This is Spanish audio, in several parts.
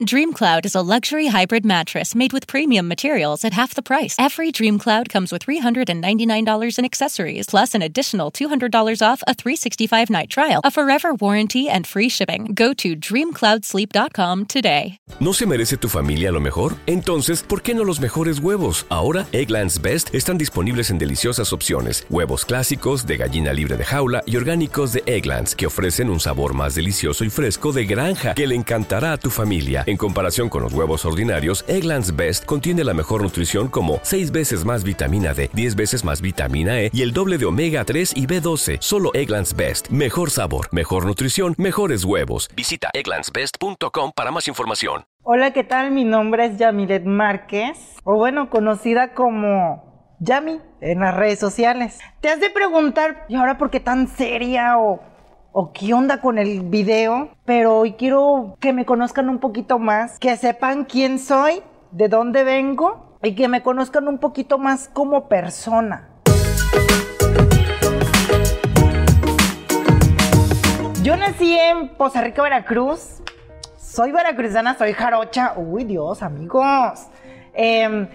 DreamCloud is a luxury hybrid mattress made with premium materials at half the price. Every DreamCloud comes with $399 in accessories, plus an additional $200 off a 365 night trial, a forever warranty, and free shipping. Go to dreamcloudsleep.com today. ¿No se merece tu familia lo mejor? Entonces, ¿por qué no los mejores huevos? Ahora, Egglands Best están disponibles en deliciosas opciones: huevos clásicos, de gallina libre de jaula y orgánicos de Egglands, que ofrecen un sabor más delicioso y fresco de granja que le encantará a tu familia. En comparación con los huevos ordinarios, Egglands Best contiene la mejor nutrición como 6 veces más vitamina D, 10 veces más vitamina E y el doble de omega 3 y B12. Solo Egglands Best. Mejor sabor, mejor nutrición, mejores huevos. Visita egglandsbest.com para más información. Hola, ¿qué tal? Mi nombre es Yamilet Márquez, o bueno, conocida como Yami en las redes sociales. Te has de preguntar, ¿y ahora por qué tan seria o o qué onda con el video, pero hoy quiero que me conozcan un poquito más, que sepan quién soy, de dónde vengo y que me conozcan un poquito más como persona. Yo nací en Poza Rica, Veracruz. Soy veracruzana, soy jarocha. Uy, Dios, amigos. Eh,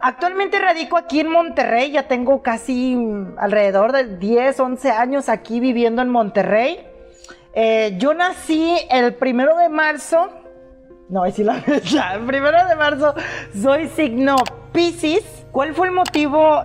Actualmente radico aquí en Monterrey, ya tengo casi alrededor de 10, 11 años aquí viviendo en Monterrey. Eh, yo nací el primero de marzo, no, es la fecha, el primero de marzo soy signo Pisces. ¿Cuál fue el motivo?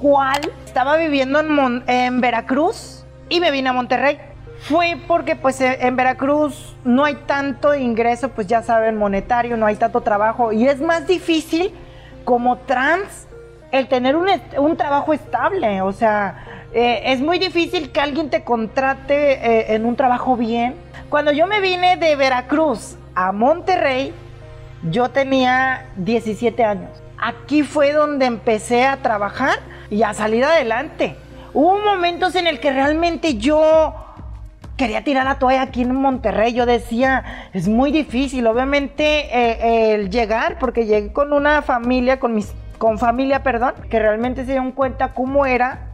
¿Cuál? Estaba viviendo en, Veracruz y me vine a Monterrey. Fue porque pues e, en Veracruz no hay tanto ingreso, pues ya saben, monetario, no hay tanto trabajo y es más difícil como trans el tener un, trabajo estable. O sea, eh, es muy difícil que alguien te contrate eh, en un trabajo bien. Cuando yo me vine de Veracruz a Monterrey, yo tenía 17 años. Aquí fue donde empecé a trabajar y a salir adelante. Hubo momentos en el que realmente yo quería tirar la toalla aquí en Monterrey. Yo decía, es muy difícil, obviamente, eh, el llegar, porque llegué con una familia, con mis, con familia, perdón, que realmente se dieron cuenta cómo era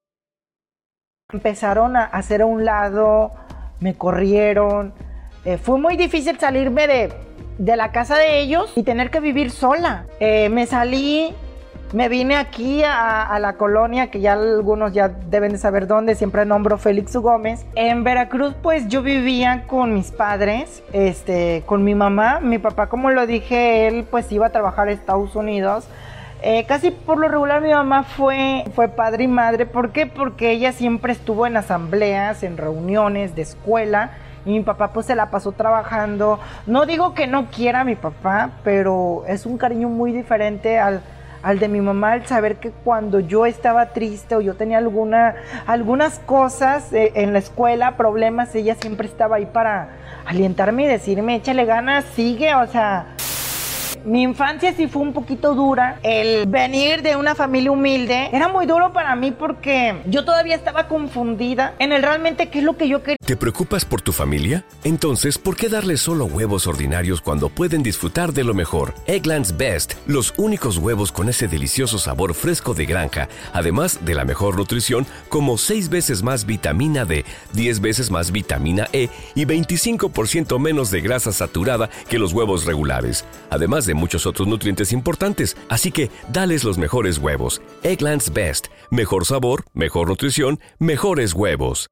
Empezaron a hacer a un lado, me corrieron. Eh, fue muy difícil salirme de, de, la casa de ellos y tener que vivir sola. Eh, me salí, me vine aquí a, la colonia, que ya algunos ya deben de saber dónde, siempre nombro Félix Gómez. En Veracruz, pues yo vivía con mis padres, este, con mi mamá. Mi papá, como lo dije, él pues iba a trabajar a Estados Unidos. Eh, casi por lo regular mi mamá fue, fue padre y madre. ¿Por qué? Porque ella siempre estuvo en asambleas, en reuniones de escuela. Y mi papá pues se la pasó trabajando. No digo que no quiera a mi papá, pero es un cariño muy diferente al, al de mi mamá, al saber que cuando yo estaba triste o yo tenía alguna, algunas cosas eh, en la escuela, problemas, ella siempre estaba ahí para alientarme y decirme, échale ganas, sigue, o sea, Mi infancia sí fue un poquito dura. El venir de una familia humilde era muy duro para mí porque yo todavía estaba confundida en el realmente qué es lo que yo quería. ¿Te preocupas por tu familia? Entonces, ¿por qué darles solo huevos ordinarios cuando pueden disfrutar de lo mejor? Eggland's Best, los únicos huevos con ese delicioso sabor fresco de granja, además de la mejor nutrición, como 6 veces más vitamina D, 10 veces más vitamina E y 25% menos de grasa saturada que los huevos regulares, además de muchos otros nutrientes importantes. Así que, dales los mejores huevos. Eggland's Best, mejor sabor, mejor nutrición, mejores huevos.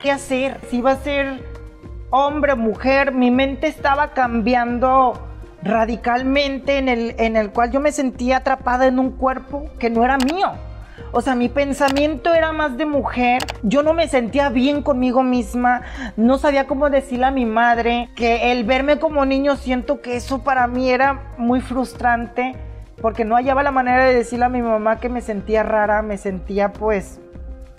¿Qué hacer? Si iba a ser hombre, mujer, mi mente estaba cambiando radicalmente en el, en el cual yo me sentía atrapada en un cuerpo que no era mío. O sea, mi pensamiento era más de mujer. Yo no me sentía bien conmigo misma. No sabía cómo decirle a mi madre que el verme como niño siento que eso para mí era muy frustrante porque no hallaba la manera de decirle a mi mamá que me sentía rara, me sentía pues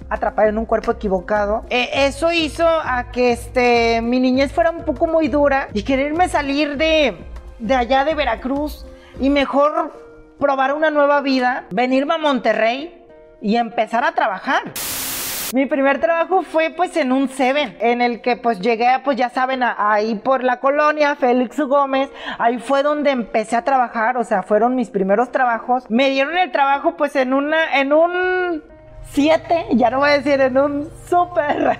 atrapada en un cuerpo equivocado. Eh, eso hizo a que este, mi niñez fuera un poco muy dura y quererme salir de, de allá de Veracruz y mejor probar una nueva vida, venirme a Monterrey y empezar a trabajar. Mi primer trabajo fue pues en un Seven, en el que pues llegué, pues ya saben, ahí por la colonia, Félix Gómez, ahí fue donde empecé a trabajar, o sea, fueron mis primeros trabajos. Me dieron el trabajo pues en una, en un siete, ya no voy a decir en un súper.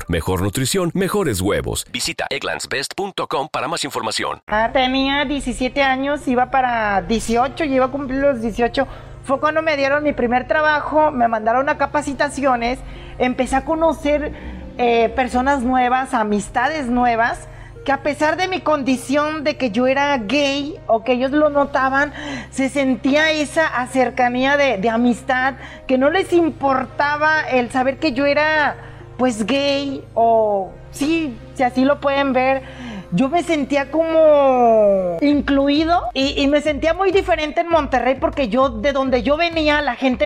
mejor nutrición, mejores huevos. Visita egglandsbest.com para más información. Ah, tenía 17 años, iba para 18, y iba a cumplir los 18. Fue cuando me dieron mi primer trabajo, me mandaron a capacitaciones, empecé a conocer eh, personas nuevas, amistades nuevas, que a pesar de mi condición de que yo era gay o que ellos lo notaban, se sentía esa cercanía de, de amistad, que no les importaba el saber que yo era pues gay o sí, si así lo pueden ver yo me sentía como incluido y, y, me sentía muy diferente en Monterrey porque yo, de donde yo venía, la gente...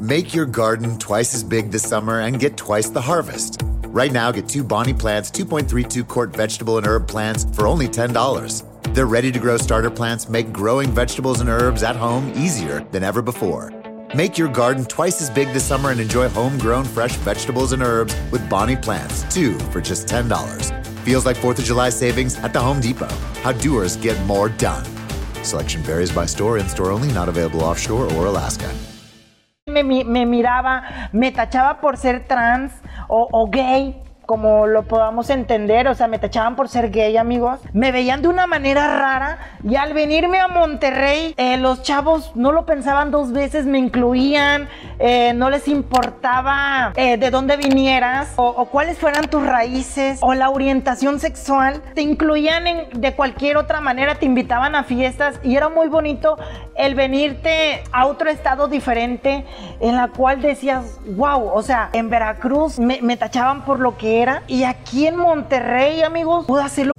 Make your garden twice as big this summer and get twice the harvest. Right now, get two Bonnie plants, 2.32 quart vegetable and herb plants for only $10. Their ready to grow starter plants make growing vegetables and herbs at home easier than ever before. Make your garden twice as big this summer and enjoy homegrown fresh vegetables and herbs with Bonnie plants, two for just $10. Feels like 4th of July savings at the Home Depot. How doers get more done. Selection varies by store, in store only, not available offshore or Alaska. Me, miraba, me tachaba por ser trans o gay. Como lo podamos entender, o sea, me tachaban por ser gay, amigos. Me veían de una manera rara y al venirme a Monterrey, eh, los chavos no lo pensaban dos veces, me incluían, eh, no les importaba eh, de dónde vinieras o, o, cuáles fueran tus raíces o la orientación sexual. Te incluían en, de cualquier otra manera, te invitaban a fiestas y era muy bonito el venirte a otro estado diferente en la cual decías, wow, o sea, en Veracruz me, me tachaban por lo que y aquí en Monterrey, amigos, puedo hacerlo.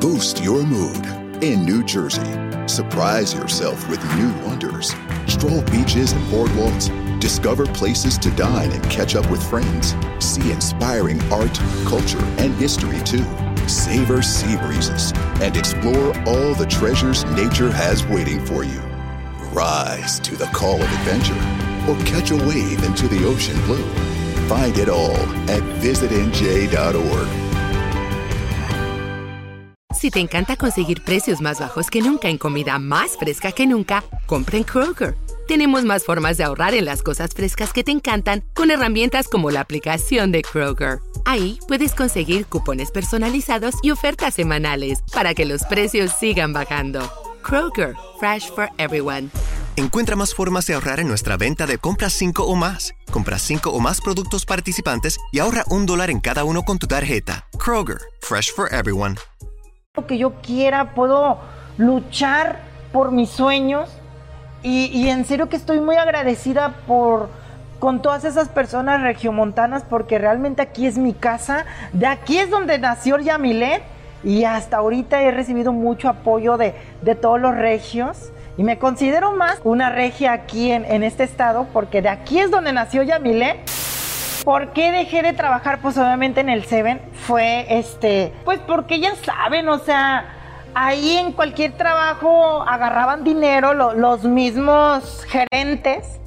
Boost your mood in New Jersey. Surprise yourself with new wonders. Stroll beaches and boardwalks. Discover places to dine and catch up with friends. See inspiring art, culture, and history too. Savor sea breezes and explore all the treasures nature has waiting for you. Rise to the call of adventure or catch a wave into the ocean blue. Find it all at visitnj.org. Si te encanta conseguir precios más bajos que nunca en comida más fresca que nunca, compra en Kroger. Tenemos más formas de ahorrar en las cosas frescas que te encantan con herramientas como la aplicación de Kroger. Ahí puedes conseguir cupones personalizados y ofertas semanales para que los precios sigan bajando. Kroger, fresh for everyone. Encuentra más formas de ahorrar en nuestra venta de compras 5 o más. Compra 5 o más productos participantes y ahorra un dólar en cada uno con tu tarjeta. Kroger, fresh for everyone. Lo que yo quiera, puedo luchar por mis sueños y, y en serio que estoy muy agradecida por con todas esas personas regiomontanas porque realmente aquí es mi casa, de aquí es donde nació Yamilet y hasta ahorita he recibido mucho apoyo de, de todos los regios. Y me considero más una regia aquí en, en este estado porque de aquí es donde nació Yamile. ¿Por qué dejé de trabajar? Pues obviamente en el Seven fue este, pues porque ya saben, o sea, ahí en cualquier trabajo agarraban dinero lo, los mismos gerentes.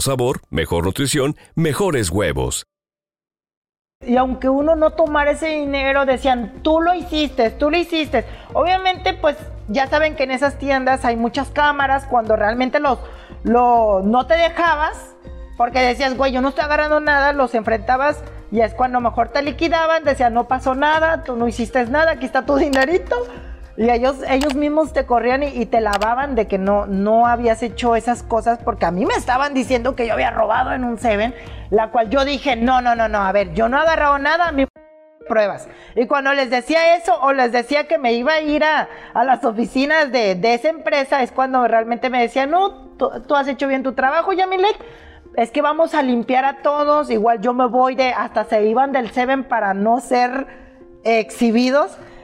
sabor, mejor nutrición, mejores huevos. Y aunque uno no tomara ese dinero, decían, tú lo hiciste, tú lo hiciste. Obviamente, pues ya saben que en esas tiendas hay muchas cámaras cuando realmente los, lo, no te dejabas, porque decías, güey, yo no estoy agarrando nada, los enfrentabas y es cuando mejor te liquidaban, decían, no pasó nada, tú no hiciste nada, aquí está tu dinerito. Y ellos, ellos mismos te corrían y, te lavaban de que no, no habías hecho esas cosas porque a mí me estaban diciendo que yo había robado en un Seven, la cual yo dije, no, no, no, no, a ver, yo no he agarrado nada, a mí pruebas. Y cuando les decía eso o les decía que me iba a ir a, a las oficinas de, de, esa empresa, es cuando realmente me decían, no, tú, has hecho bien tu trabajo, Yamilet. Es que vamos a limpiar a todos, igual yo me voy de, hasta se iban del Seven para no ser exhibidos.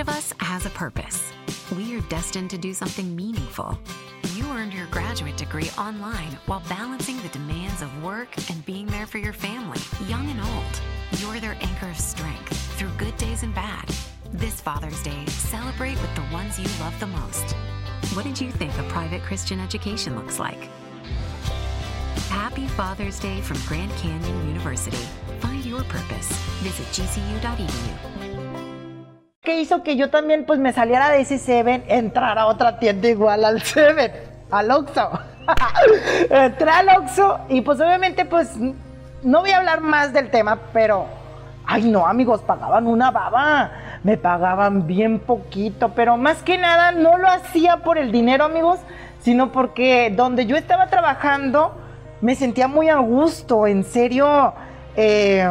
Of us has a purpose. We are destined to do something meaningful. You earned your graduate degree online while balancing the demands of work and being there for your family, young and old. You're their anchor of strength through good days and bad. This Father's Day, celebrate with the ones you love the most. What did you think a private Christian education looks like? Happy Father's Day from Grand Canyon University. Find your purpose. Visit gcu.edu. hizo que yo también pues me saliera de ese Seven, entrar a otra tienda igual al Seven, al Oxxo. Entré al Oxxo y pues obviamente pues no voy a hablar más del tema, pero ay no amigos, pagaban una baba, me pagaban bien poquito, pero más que nada no lo hacía por el dinero amigos, sino porque donde yo estaba trabajando me sentía muy a gusto, en serio, eh,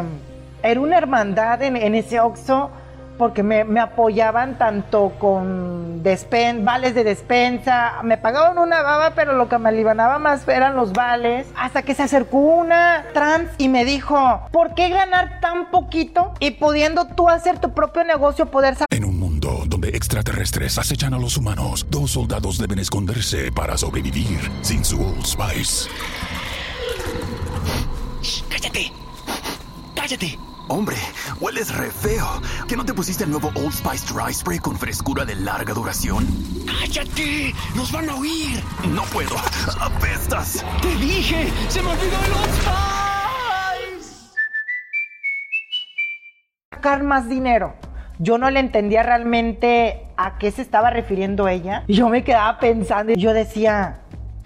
era una hermandad en, en ese Oxxo porque me, me apoyaban tanto con despen, vales de despensa, me pagaban una baba, pero lo que me alivianaba más eran los vales, hasta que se acercó una trans y me dijo, ¿por qué ganar tan poquito y pudiendo tú hacer tu propio negocio, poder En un mundo donde extraterrestres acechan a los humanos, dos soldados deben esconderse para sobrevivir sin su Old Spice. ¡Cállate! ¡Cállate! Hombre, hueles re feo. ¿Que no te pusiste el nuevo Old Spice Dry Spray con frescura de larga duración? ¡Cállate! ¡Nos van a oír! No puedo. ¡Apestas! ¡Te dije! ¡Se me olvidó el Old Spice! sacar más dinero. Yo no le entendía realmente a qué se estaba refiriendo ella. Y yo me quedaba pensando y yo decía,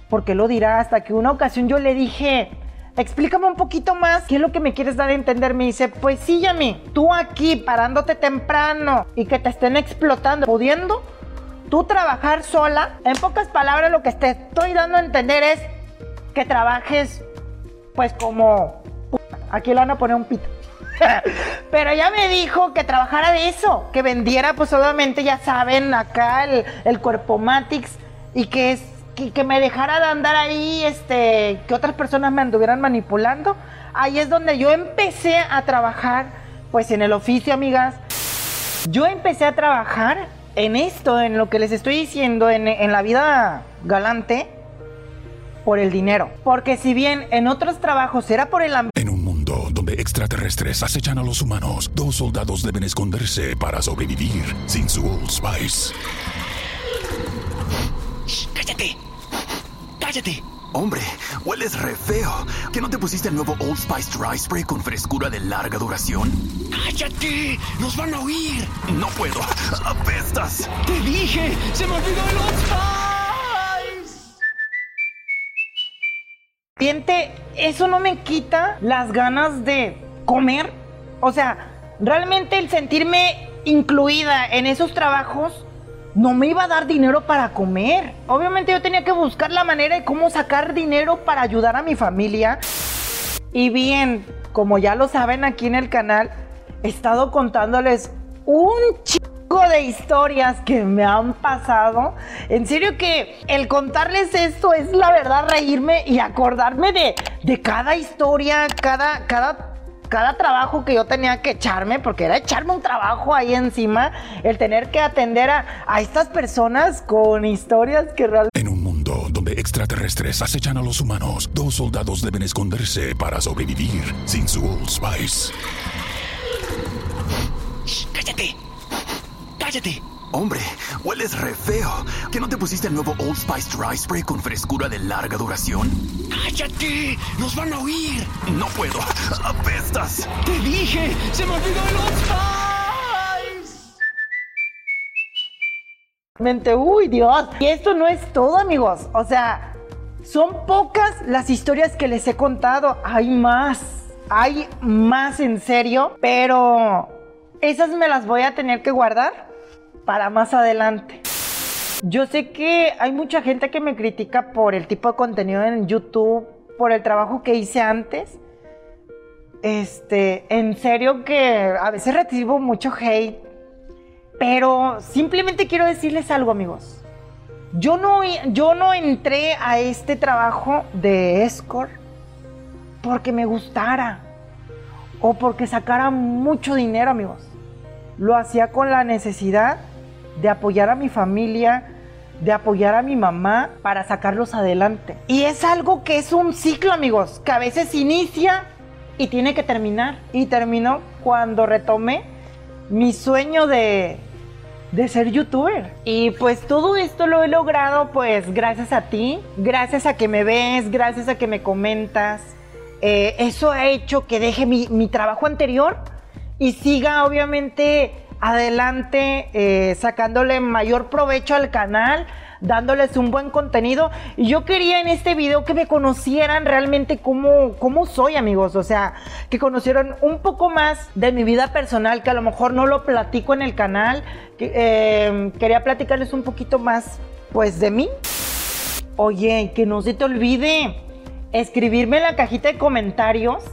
¿por qué lo dirá? Hasta que una ocasión yo le dije, explícame un poquito más, ¿qué es lo que me quieres dar a entender? Me dice, pues sí, Yami, tú aquí parándote temprano y que te estén explotando, pudiendo tú trabajar sola. En pocas palabras, lo que te estoy dando a entender es que trabajes, pues como... Aquí le van a poner un pito. Pero ella me dijo que trabajara de eso, que vendiera, pues obviamente ya saben, acá el, el cuerpo Matix y que, es, que, me dejara de andar ahí, este, que otras personas me anduvieran manipulando. Ahí es donde yo empecé a trabajar, pues en el oficio, amigas. Yo empecé a trabajar en esto, en lo que les estoy diciendo, en, en la vida galante, por el dinero. Porque si bien en otros trabajos era por el ambiente, En un mundo donde extraterrestres acechan a los humanos, dos soldados deben esconderse para sobrevivir sin su Old Spice. ¡Cállate! ¡Cállate! Hombre, hueles re feo. ¿Que no te pusiste el nuevo Old Spice Dry Spray con frescura de larga duración? ¡Cállate! ¡Nos van a oír! No puedo. ¡Apestas! ¡Te dije! ¡Se me olvidó el Old Spice! eso no me quita las ganas de comer. O sea, realmente el sentirme incluida en esos trabajos no me iba a dar dinero para comer. Obviamente yo tenía que buscar la manera de cómo sacar dinero para ayudar a mi familia. Y bien, como ya lo saben aquí en el canal, he estado contándoles un chico de historias que me han pasado. En serio que el contarles esto es la verdad reírme y acordarme de, de cada historia, cada, cada cada trabajo que yo tenía que echarme, porque era echarme un trabajo ahí encima, el tener que atender a, a estas personas con historias que realmente... En un mundo donde extraterrestres acechan a los humanos, dos soldados deben esconderse para sobrevivir sin su Old Spice. ¡Cállate! ¡Cállate! Hombre, hueles re feo. ¿Que no te pusiste el nuevo Old Spice Dry Spray con frescura de larga duración? ¡Cállate! ¡Nos van a oír! No puedo. ¡Apestas! ¡Te dije! ¡Se me olvidó el Old Spice! Mente, uy, Dios. Y esto no es todo, amigos. O sea, son pocas las historias que les he contado. Hay más. Hay más en serio. Pero esas me las voy a tener que guardar para más adelante. Yo sé que hay mucha gente que me critica por el tipo de contenido en YouTube, por el trabajo que hice antes. Este, en serio que a veces recibo mucho hate, pero simplemente quiero decirles algo, amigos. Yo no, yo no entré a este trabajo de escort porque me gustara o porque sacara mucho dinero, amigos. Lo hacía con la necesidad de apoyar a mi familia, de apoyar a mi mamá para sacarlos adelante. Y es algo que es un ciclo, amigos, que a veces inicia y tiene que terminar. Y terminó cuando retomé mi sueño de, de ser youtuber. Y pues todo esto lo he logrado pues gracias a ti, gracias a que me ves, gracias a que me comentas. Eh, eso ha hecho que deje mi, mi trabajo anterior y siga obviamente adelante, eh, sacándole mayor provecho al canal, dándoles un buen contenido. Y yo quería en este video que me conocieran realmente cómo, cómo soy, amigos. O sea, que conocieran un poco más de mi vida personal, que a lo mejor no lo platico en el canal. Eh, quería platicarles un poquito más, pues, de mí. Oye, que no se te olvide escribirme en la cajita de comentarios.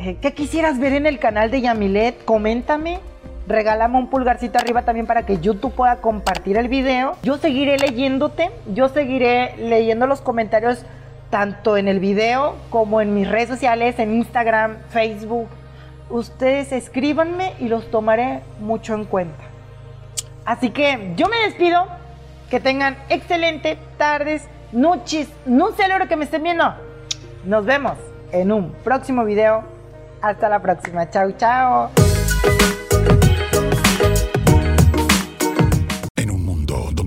Eh, ¿Qué quisieras ver en el canal de Yamilet? Coméntame regálame un pulgarcito arriba también para que YouTube pueda compartir el video. Yo seguiré leyéndote, yo seguiré leyendo los comentarios tanto en el video como en mis redes sociales, en Instagram, Facebook. Ustedes escríbanme y los tomaré mucho en cuenta. Así que yo me despido. Que tengan excelente tardes, noches, no sé que me estén viendo. Nos vemos en un próximo video. Hasta la próxima. Chao, chao.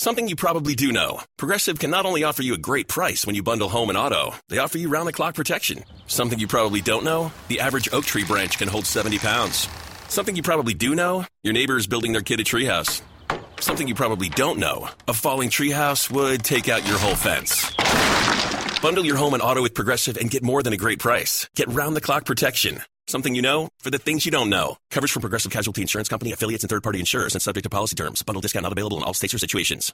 Something you probably do know. Progressive can not only offer you a great price when you bundle home and auto, they offer you round the clock protection. Something you probably don't know. The average oak tree branch can hold 70 pounds. Something you probably do know. Your neighbor is building their kid a treehouse. Something you probably don't know. A falling treehouse would take out your whole fence. Bundle your home and auto with Progressive and get more than a great price. Get round the clock protection. Something you know for the things you don't know. Coverage from Progressive Casualty Insurance Company, affiliates, and third party insurers and subject to policy terms. Bundle discount not available in all states or situations.